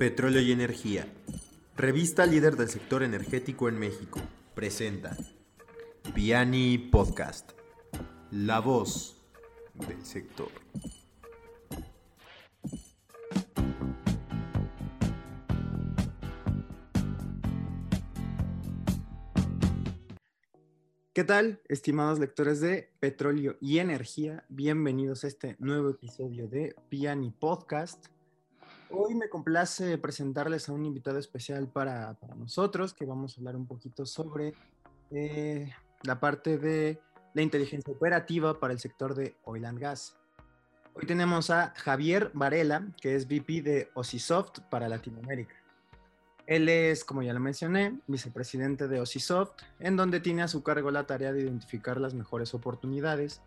Petróleo y Energía. Revista líder del sector energético en México. Presenta Piani Podcast. La voz del sector. ¿Qué tal, estimados lectores de Petróleo y Energía? Bienvenidos a este nuevo episodio de Piani Podcast. Hoy me complace presentarles a un invitado especial para, nosotros, que vamos a hablar un poquito sobre eh, la parte de la inteligencia operativa para el sector de oil and gas. Hoy tenemos a Javier Varela, que es VP de Osisoft para Latinoamérica. Él es, como ya lo mencioné, vicepresidente de Osisoft, en donde tiene a su cargo la tarea de identificar las mejores oportunidades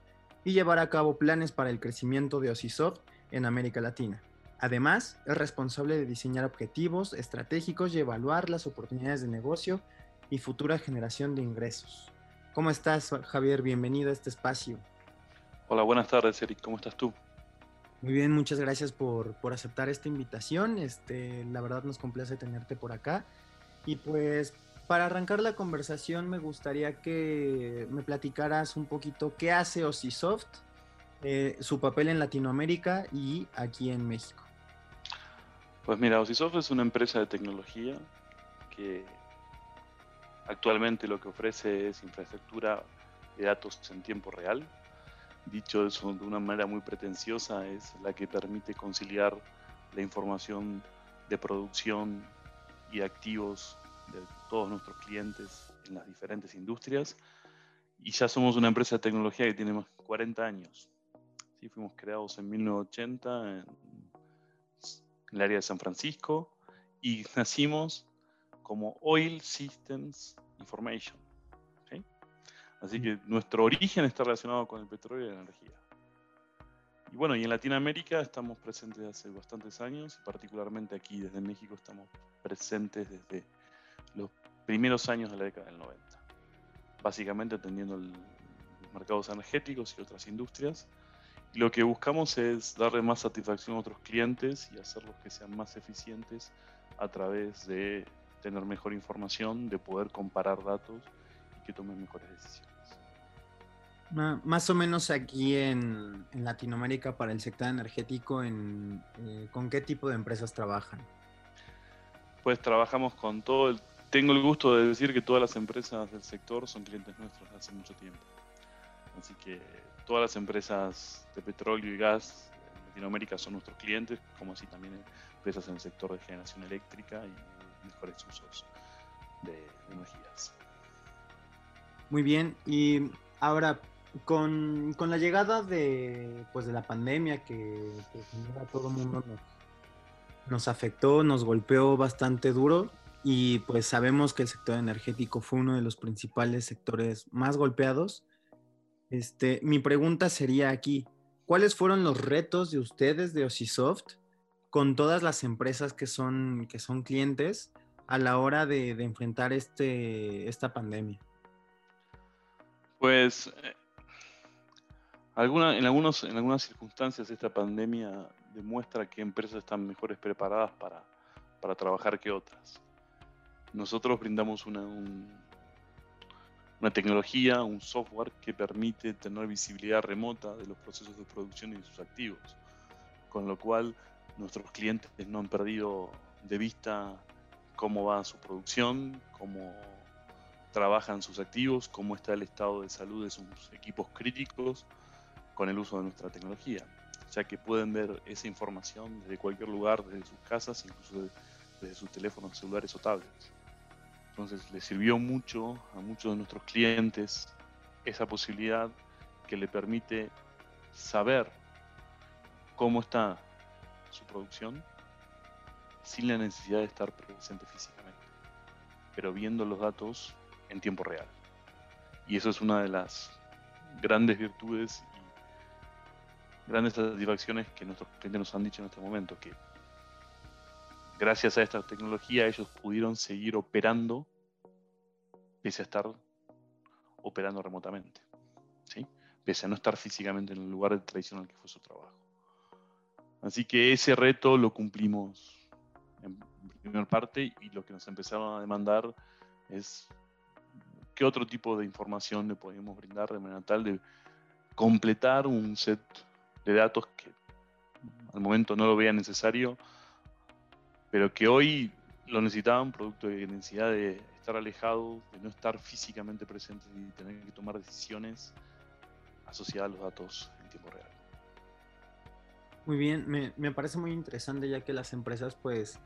y llevar a cabo planes para el crecimiento de Osisoft en América Latina. Además, es responsable de diseñar objetivos estratégicos y evaluar las oportunidades de negocio y futura generación de ingresos. ¿Cómo estás, Javier? Bienvenido a este espacio. Hola, buenas tardes, Eric. ¿Cómo estás tú? Muy bien, muchas gracias por, por aceptar esta invitación. Este, la verdad nos complace tenerte por acá. Y pues para arrancar la conversación me gustaría que me platicaras un poquito qué hace Osisoft, eh, su papel en Latinoamérica y aquí en México. Pues mira, Osisoft es una empresa de tecnología que actualmente lo que ofrece es infraestructura de datos en tiempo real. Dicho eso de una manera muy pretenciosa, es la que permite conciliar la información de producción y activos de todos nuestros clientes en las diferentes industrias. Y ya somos una empresa de tecnología que tiene más de 40 años. Sí, fuimos creados en 1980 en en el área de San Francisco y nacimos como Oil Systems Information. Así que nuestro origen está relacionado con el petróleo y la energía. Y bueno, y en Latinoamérica estamos presentes hace bastantes años, particularmente aquí desde México estamos presentes desde los primeros años de la década del 90. Básicamente atendiendo los mercados energéticos y otras industrias lo que buscamos es darle más satisfacción a otros clientes y hacerlos que sean más eficientes a través de tener mejor información, de poder comparar datos y que tomen mejores decisiones. Más o menos aquí en, Latinoamérica para el sector energético, en, eh, ¿con qué tipo de empresas trabajan? Pues trabajamos con todo el... Tengo el gusto de decir que todas las empresas del sector son clientes nuestros hace mucho tiempo. Así que todas las empresas de petróleo y gas en Latinoamérica son nuestros clientes, como así también empresas en el sector de generación eléctrica y mejores usos de, energías. Muy bien, y ahora con, la llegada de, pues de la pandemia que, a todo el mundo nos afectó, nos golpeó bastante duro y pues sabemos que el sector energético fue uno de los principales sectores más golpeados. Este, mi pregunta sería aquí, ¿cuáles fueron los retos de ustedes de Osisoft con todas las empresas que son, que son clientes a la hora de, enfrentar este, esta pandemia? Pues eh, alguna, en, algunos, en algunas circunstancias esta pandemia demuestra que empresas están mejores preparadas para, para trabajar que otras. Nosotros brindamos una, un, una tecnología, un software que permite tener visibilidad remota de los procesos de producción y de sus activos, con lo cual nuestros clientes no han perdido de vista cómo va su producción, cómo trabajan sus activos, cómo está el estado de salud de sus equipos críticos con el uso de nuestra tecnología, ya que pueden ver esa información desde cualquier lugar, desde sus casas, incluso desde sus teléfonos celulares o tablets. Entonces le sirvió mucho a muchos de nuestros clientes esa posibilidad que le permite saber cómo está su producción sin la necesidad de estar presente físicamente, pero viendo los datos en tiempo real. Y eso es una de las grandes virtudes y grandes satisfacciones que nuestros clientes nos han dicho en este momento, que gracias a esta tecnología ellos pudieron seguir operando pese a estar operando remotamente, pese a no estar físicamente en el lugar tradicional que fue su trabajo. Así que ese reto lo cumplimos en primera parte y lo que nos empezaron a demandar es qué otro tipo de información le podemos brindar de manera tal de completar un set de datos que al momento no lo veía necesario, pero que hoy lo necesitaban producto de la necesidad de estar alejados, de no estar físicamente presentes y tener que tomar decisiones asociadas a los datos en tiempo real. Muy bien, me, me parece muy interesante ya que las empresas pues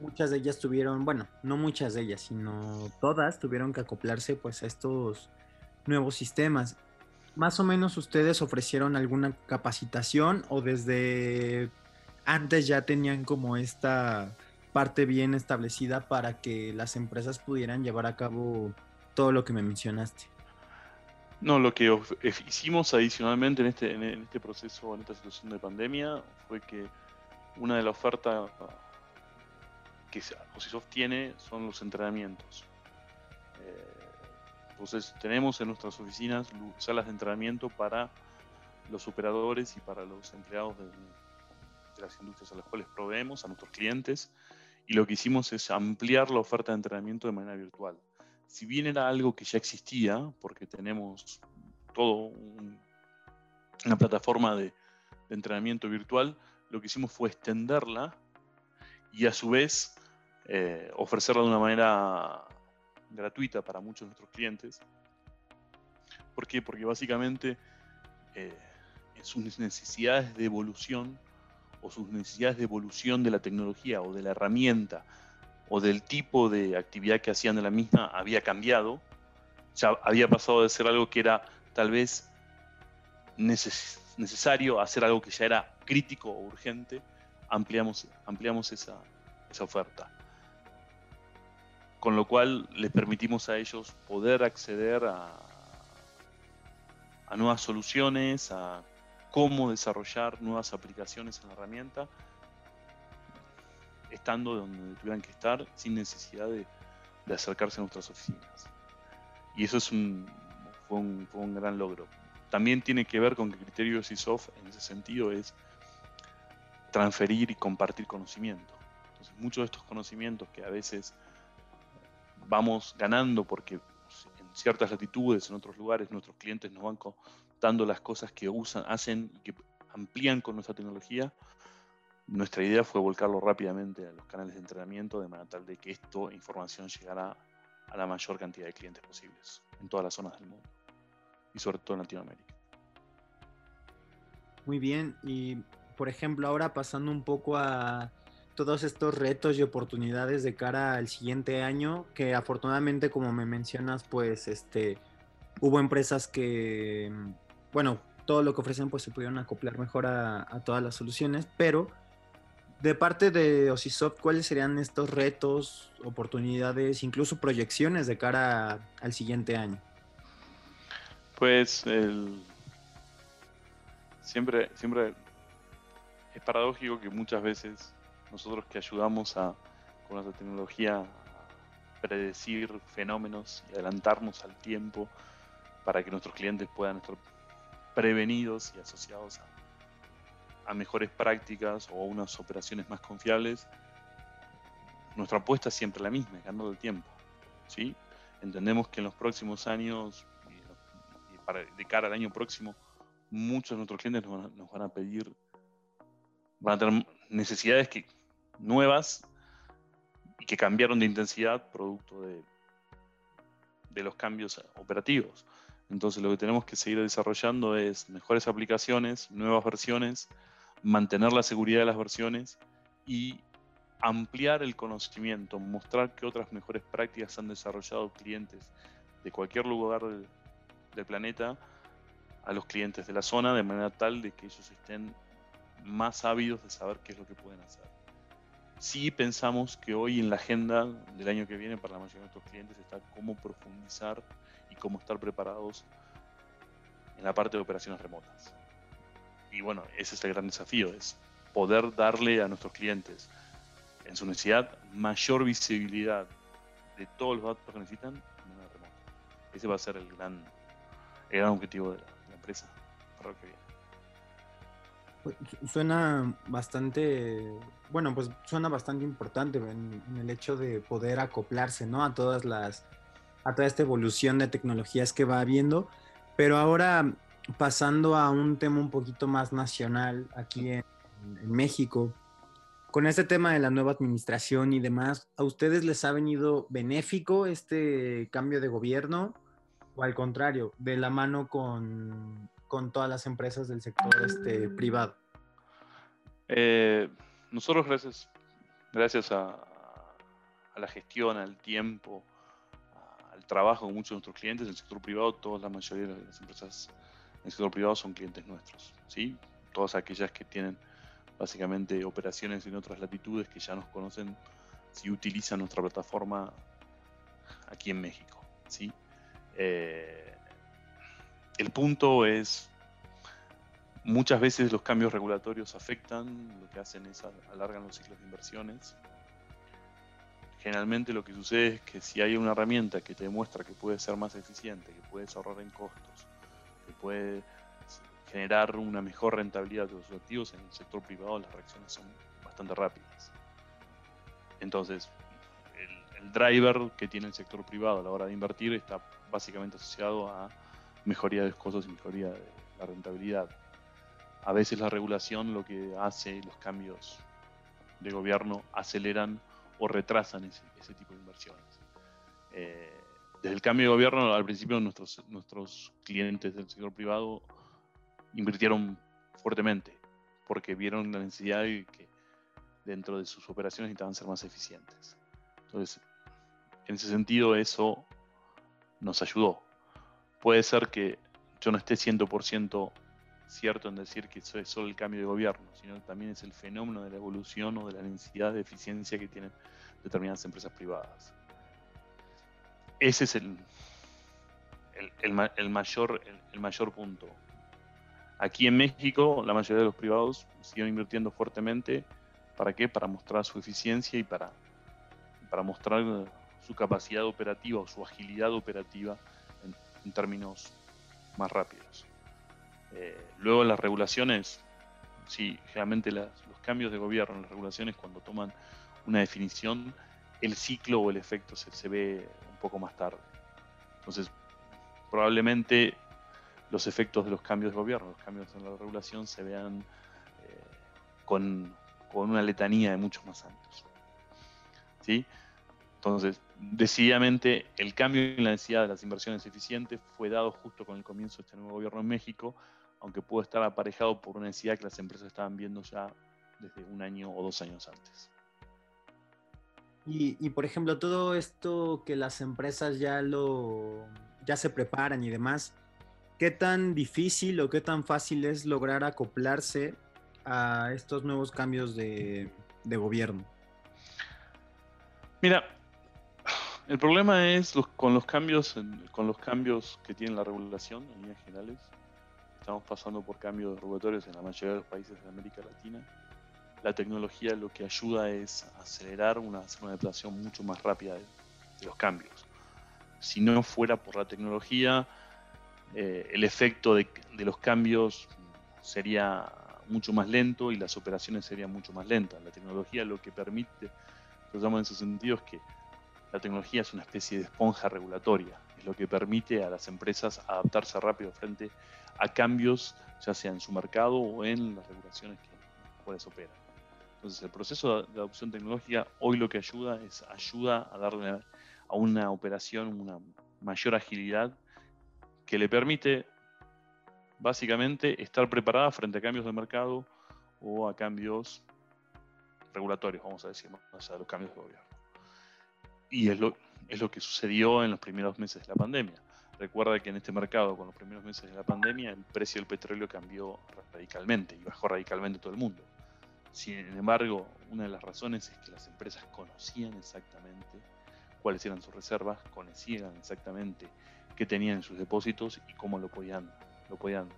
muchas de ellas tuvieron, bueno, no muchas de ellas, sino todas tuvieron que acoplarse pues a estos nuevos sistemas. Más o menos ustedes ofrecieron alguna capacitación o desde antes ya tenían como esta parte bien establecida para que las empresas pudieran llevar a cabo todo lo que me mencionaste. No, lo que hicimos adicionalmente en este, en este proceso, en esta situación de pandemia, fue que una de las ofertas que OSISOFT tiene son los entrenamientos. Eh, entonces tenemos en nuestras oficinas salas de entrenamiento para los operadores y para los empleados de, las industrias a las cuales proveemos, a nuestros clientes, y lo que hicimos es ampliar la oferta de entrenamiento de manera virtual. Si bien era algo que ya existía, porque tenemos todo una plataforma de, de entrenamiento virtual, lo que hicimos fue extenderla y a su vez eh, ofrecerla de una manera gratuita para muchos de nuestros clientes. ¿Por qué? Porque básicamente eh, sus necesidades de evolución o sus necesidades de evolución de la tecnología o de la herramienta o del tipo de actividad que hacían de la misma había cambiado. Ya había pasado de ser algo que era tal vez necesario a hacer algo que ya era crítico o urgente. Ampliamos, ampliamos esa, esa oferta con lo cual les permitimos a ellos poder acceder a, nuevas soluciones, a cómo desarrollar nuevas aplicaciones en la herramienta, estando donde tuvieran que estar sin necesidad de, acercarse a nuestras oficinas. Y eso fue, un, gran logro. También tiene que ver con que el criterio de CISOF en ese sentido es transferir y compartir conocimiento. Entonces, muchos de estos conocimientos que a veces vamos ganando porque ciertas latitudes, en otros lugares, nuestros clientes nos van contando las cosas que usan, hacen y que amplían con nuestra tecnología. Nuestra idea fue volcarlo rápidamente a los canales de entrenamiento de manera tal de que esta información llegara a la mayor cantidad de clientes posibles en todas las zonas del mundo y sobre todo en Latinoamérica. Muy bien, y por ejemplo, ahora pasando un poco a todos estos retos y oportunidades de cara al siguiente año, que afortunadamente, como me mencionas, pues este hubo empresas que, bueno, todo lo que ofrecen pues se pudieron acoplar mejor a, todas las soluciones, pero de parte de Osisoft, ¿cuáles serían estos retos, oportunidades, incluso proyecciones de cara al siguiente año? Pues el... siempre, siempre es paradójico que muchas veces nosotros que ayudamos a, con nuestra tecnología a predecir fenómenos y adelantarnos al tiempo para que nuestros clientes puedan estar prevenidos y asociados a, mejores prácticas o a unas operaciones más confiables, nuestra apuesta es siempre la misma, ganando el tiempo. ¿sí? Entendemos que en los próximos años y, para, de cara al año próximo, muchos de nuestros clientes nos van a pedir, van a tener necesidades que nuevas y que cambiaron de intensidad producto de, los cambios operativos. Entonces lo que tenemos que seguir desarrollando es mejores aplicaciones, nuevas versiones, mantener la seguridad de las versiones y ampliar el conocimiento, mostrar que otras mejores prácticas han desarrollado clientes de cualquier lugar del, del planeta a los clientes de la zona de manera tal de que ellos estén más ávidos de saber qué es lo que pueden hacer sí pensamos que hoy en la agenda del año que viene para la mayoría de nuestros clientes está cómo profundizar y cómo estar preparados en la parte de operaciones remotas. Y bueno, ese es el gran desafío, es poder darle a nuestros clientes en su necesidad mayor visibilidad de todos los datos que necesitan de manera remota. Ese va a ser el gran, el gran objetivo de la, empresa para lo que viene. Pues, suena bastante, bueno, pues suena bastante importante en, el hecho de poder acoplarse, ¿no? A todas las, a toda esta evolución de tecnologías que va habiendo. Pero ahora pasando a un tema un poquito más nacional aquí en, México, con este tema de la nueva administración y demás, ¿a ustedes les ha venido benéfico este cambio de gobierno? O al contrario, de la mano con, con todas las empresas del sector este, privado? Eh, nosotros gracias, gracias a, la gestión, al tiempo, al trabajo con muchos de nuestros clientes, del sector privado, toda la mayoría de las empresas del sector privado son clientes nuestros, ¿sí? Todas aquellas que tienen básicamente operaciones en otras latitudes que ya nos conocen si utilizan nuestra plataforma aquí en México, ¿sí? Eh, el punto es, muchas veces los cambios regulatorios afectan, lo que hacen es alargan los ciclos de inversiones. Generalmente lo que sucede es que si hay una herramienta que te demuestra que puede ser más eficiente, que puedes ahorrar en costos, que puede generar una mejor rentabilidad de los activos en el sector privado, las reacciones son bastante rápidas. Entonces, el, driver que tiene el sector privado a la hora de invertir está básicamente asociado a mejoría de los costos y mejoría de la rentabilidad. A veces la regulación lo que hace, los cambios de gobierno aceleran o retrasan ese, tipo de inversiones. Eh, desde el cambio de gobierno, al principio nuestros, nuestros clientes del sector privado invirtieron fuertemente porque vieron la necesidad de que dentro de sus operaciones necesitaban ser más eficientes. Entonces, en ese sentido, eso nos ayudó. Puede ser que yo no esté 100% cierto en decir que eso es solo el cambio de gobierno, sino también es el fenómeno de la evolución o de la necesidad de eficiencia que tienen determinadas empresas privadas. Ese es el, el, mayor, el, mayor punto. Aquí en México, la mayoría de los privados siguen invirtiendo fuertemente. ¿Para qué? Para mostrar su eficiencia y para, para mostrar su capacidad operativa o su agilidad operativa en, términos más rápidos. Eh, luego las regulaciones, sí, generalmente los cambios de gobierno, las regulaciones cuando toman una definición, el ciclo o el efecto se, ve un poco más tarde. Entonces, probablemente los efectos de los cambios de gobierno, los cambios en la regulación se vean eh, con, con, una letanía de muchos más años. ¿Sí? Entonces, decididamente, el cambio en la densidad de las inversiones eficientes fue dado justo con el comienzo de este nuevo gobierno en México, aunque pudo estar aparejado por una necesidad que las empresas estaban viendo ya desde un año o dos años antes. Y, y, por ejemplo, todo esto que las empresas ya lo ya se preparan y demás, ¿qué tan difícil o qué tan fácil es lograr acoplarse a estos nuevos cambios de, de gobierno? Mira, el problema es con los cambios, con los cambios que tiene la regulación en líneas generales. Estamos pasando por cambios regulatorios en la mayoría de los países de América Latina. La tecnología lo que ayuda es acelerar una, una adaptación mucho más rápida de, los cambios. Si no fuera por la tecnología, eh, el efecto de, de, los cambios sería mucho más lento y las operaciones serían mucho más lentas. La tecnología lo que permite, lo llamo en ese sentido, es que la tecnología es una especie de esponja regulatoria, lo que permite a las empresas adaptarse rápido frente a cambios, ya sea en su mercado o en las regulaciones que operan. Entonces, el proceso de adopción tecnológica hoy lo que ayuda es ayuda a darle a una operación una mayor agilidad que le permite básicamente estar preparada frente a cambios de mercado o a cambios regulatorios, vamos a decir, más allá de los cambios de gobierno y es lo, es lo que sucedió en los primeros meses de la pandemia. Recuerda que en este mercado, con los primeros meses de la pandemia, el precio del petróleo cambió radicalmente y bajó radicalmente todo el mundo. Sin embargo, una de las razones es que las empresas conocían exactamente cuáles eran sus reservas, conocían exactamente qué tenían en sus depósitos y cómo lo podían, lo podían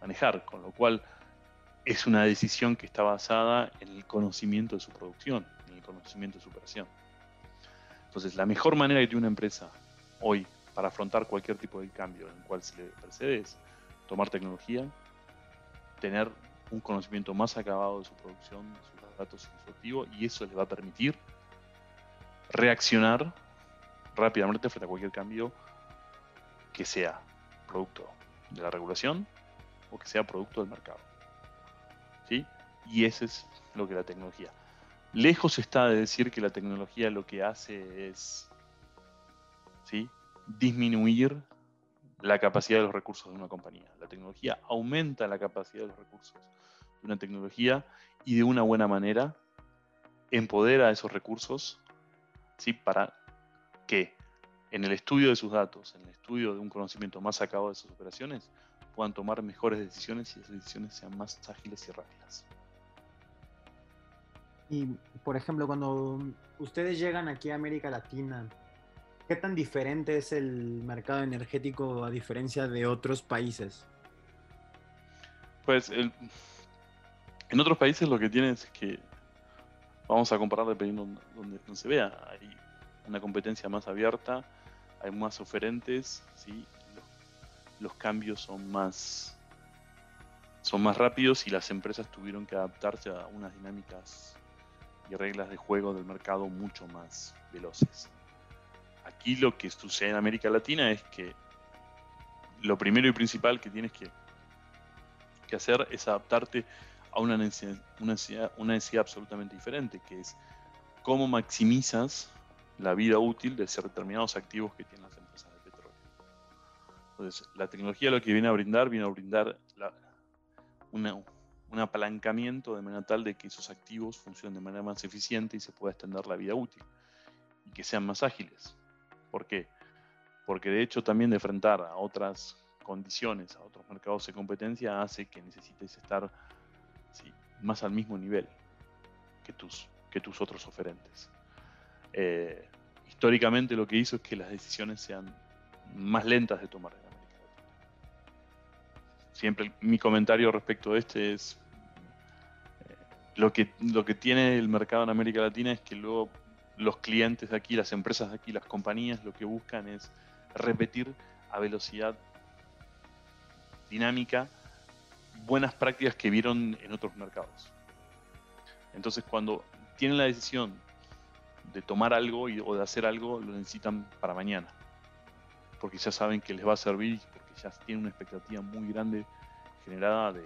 manejar, con lo cual es una decisión que está basada en el conocimiento de su producción, en el conocimiento de su operación. Entonces, la mejor manera tiene una empresa hoy para afrontar cualquier tipo de cambio en el cual se le precede es tomar tecnología, tener un conocimiento más acabado de su producción, de sus datos y su activo, y eso les va a permitir reaccionar rápidamente frente a cualquier cambio que sea producto de la regulación o que sea producto del mercado. ¿Sí? Y ese es lo que la tecnología. Lejos está de decir que la tecnología lo que hace es ¿sí? disminuir la capacidad de los recursos de una compañía. La tecnología aumenta la capacidad de los recursos de una tecnología y de una buena manera empodera esos recursos ¿sí? para que en el estudio de sus datos, en el estudio de un conocimiento más acabado de sus operaciones, puedan tomar mejores decisiones y esas decisiones sean más ágiles y rápidas. Y, por ejemplo, cuando ustedes llegan aquí a América Latina, ¿qué tan diferente es el mercado energético a diferencia de otros países? Pues en otros países lo que tienen es que, vamos a comparar dependiendo de donde, se vea, hay una competencia más abierta, hay más oferentes, ¿sí? los, los cambios son más, son más rápidos y las empresas tuvieron que adaptarse a unas dinámicas y reglas de juego del mercado mucho más veloces. Aquí lo que sucede en América Latina es que lo primero y principal que tienes que, que hacer es adaptarte a una necesidad, una, necesidad absolutamente diferente, que es cómo maximizas la vida útil de determinados activos que tienen las empresas de petróleo. Entonces, la tecnología lo que viene a brindar, viene a brindar la, una, un apalancamiento de manera tal de que esos activos funcionen de manera más eficiente y se pueda extender la vida útil y que sean más ágiles. ¿Por qué? Porque de hecho también de enfrentar a otras condiciones, a otros mercados de competencia, hace que necesites estar más al mismo nivel que tus, que tus otros oferentes. Eh, históricamente lo que hizo es que las decisiones sean más lentas de tomar siempre mi comentario respecto de este es eh, lo que, lo que tiene el mercado en América Latina es que luego los clientes de aquí, las empresas de aquí, las compañías, lo que buscan es repetir a velocidad dinámica buenas prácticas que vieron en otros mercados. Entonces, cuando tienen la decisión de tomar algo o de hacer algo, lo necesitan para mañana. Porque ya saben que les va a servir ya tiene una expectativa muy grande generada de,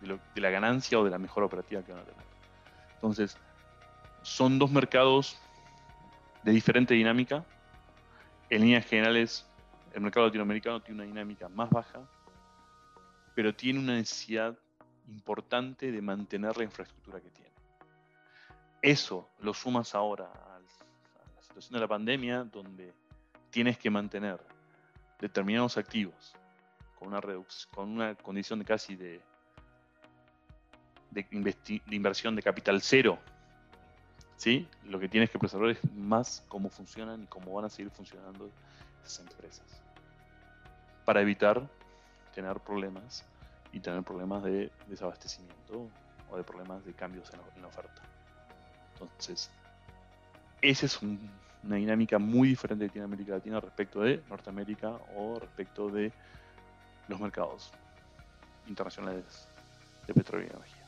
de, la ganancia o de la mejor operativa que van a tener. Entonces, son dos mercados de diferente dinámica. En líneas generales, el mercado latinoamericano tiene una dinámica más baja, pero tiene una necesidad importante de mantener la infraestructura que tiene. Eso lo sumas ahora a la situación de la pandemia, donde tienes que mantener determinados activos con una, con una condición de casi de, de, inversión de capital cero, ¿sí? lo que tienes que preservar es más cómo funcionan y cómo van a seguir funcionando esas empresas. Para evitar tener problemas y tener problemas de desabastecimiento o de problemas de cambios en la oferta. Entonces, ese es un una dinámica muy diferente que tiene América Latina respecto de Norteamérica o respecto de los mercados internacionales de petróleo y energía.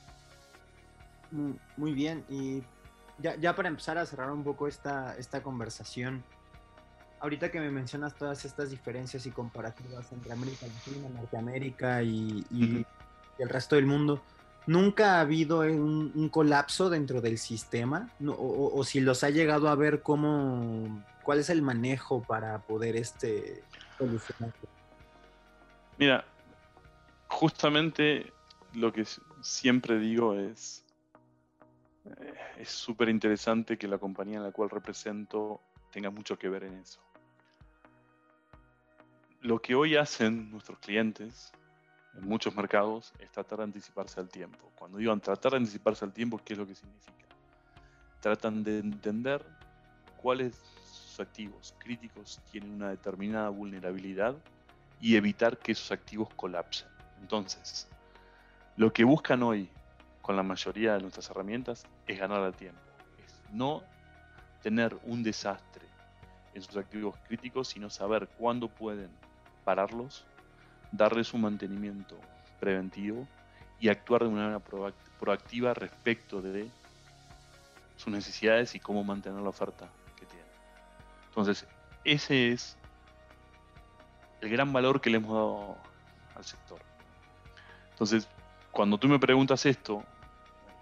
Muy bien, y ya, para empezar a cerrar un poco esta, esta conversación, ahorita que me mencionas todas estas diferencias y comparativas entre América Latina, Norteamérica y, y el resto del mundo, nunca ha habido un, colapso dentro del sistema o, si los ha llegado a ver cómo cuál es el manejo para poder este solucionar mira justamente lo que siempre digo es eh, es súper interesante que la compañía en la cual represento tenga mucho que ver en eso. Lo que hoy hacen nuestros clientes en muchos mercados es tratar de anticiparse al tiempo. Cuando digo tratar de anticiparse al tiempo, ¿qué es lo que significa? Tratan de entender cuáles sus activos críticos tienen una determinada vulnerabilidad y evitar que esos activos colapsen. Entonces, lo que buscan hoy con la mayoría de nuestras herramientas es ganar al tiempo, es no tener un desastre en sus activos críticos, sino saber cuándo pueden pararlos darles un mantenimiento preventivo y actuar de una manera proactiva respecto de sus necesidades y cómo mantener la oferta que tiene. Entonces, ese es el gran valor que le hemos dado al sector. Entonces, cuando tú me preguntas esto,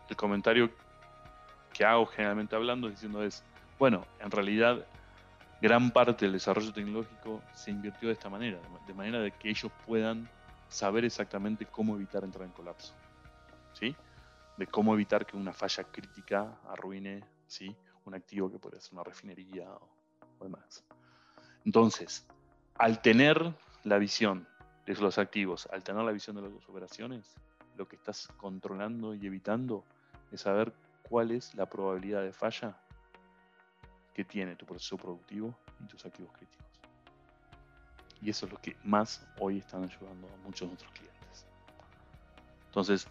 el comentario que hago generalmente hablando diciendo es, bueno, en realidad gran parte del desarrollo tecnológico se invirtió de esta manera, de manera de que ellos puedan saber exactamente cómo evitar entrar en colapso. ¿Sí? De cómo evitar que una falla crítica arruine ¿sí? un activo que puede ser una refinería o, demás. Entonces, al tener la visión de los activos, al tener la visión de las operaciones, lo que estás controlando y evitando es saber cuál es la probabilidad de falla que tiene tu proceso productivo y tus activos críticos. Y eso es lo que más hoy están ayudando a muchos de nuestros clientes. Entonces,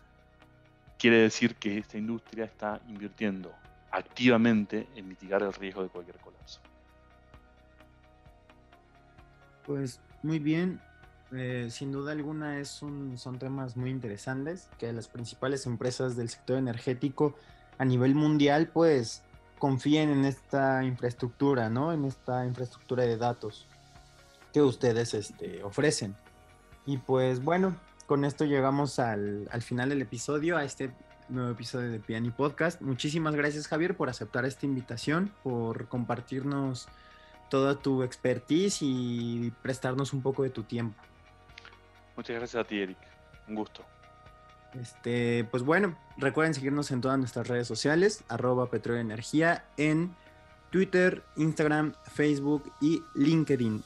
quiere decir que esta industria está invirtiendo activamente en mitigar el riesgo de cualquier colapso. Pues muy bien, eh, sin duda alguna es son temas muy interesantes que las principales empresas del sector energético a nivel mundial pues confíen en esta infraestructura, ¿no? En esta infraestructura de datos que ustedes este, ofrecen. Y pues bueno, con esto llegamos al, final del episodio, a este nuevo episodio de Piani Podcast. Muchísimas gracias Javier por aceptar esta invitación, por compartirnos toda tu expertise y prestarnos un poco de tu tiempo. Muchas gracias a ti, Eric. Un gusto. Este, pues bueno, recuerden seguirnos en todas nuestras redes sociales, arroba petróleo en Twitter, Instagram, Facebook y LinkedIn.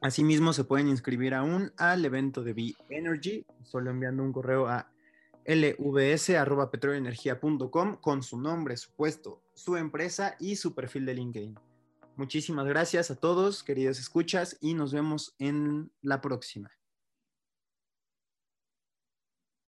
Asimismo, se pueden inscribir aún al evento de B-Energy, solo enviando un correo a lvs.petroleoenergia.com con su nombre, su puesto, su empresa y su perfil de LinkedIn. Muchísimas gracias a todos, queridos escuchas, y nos vemos en la próxima.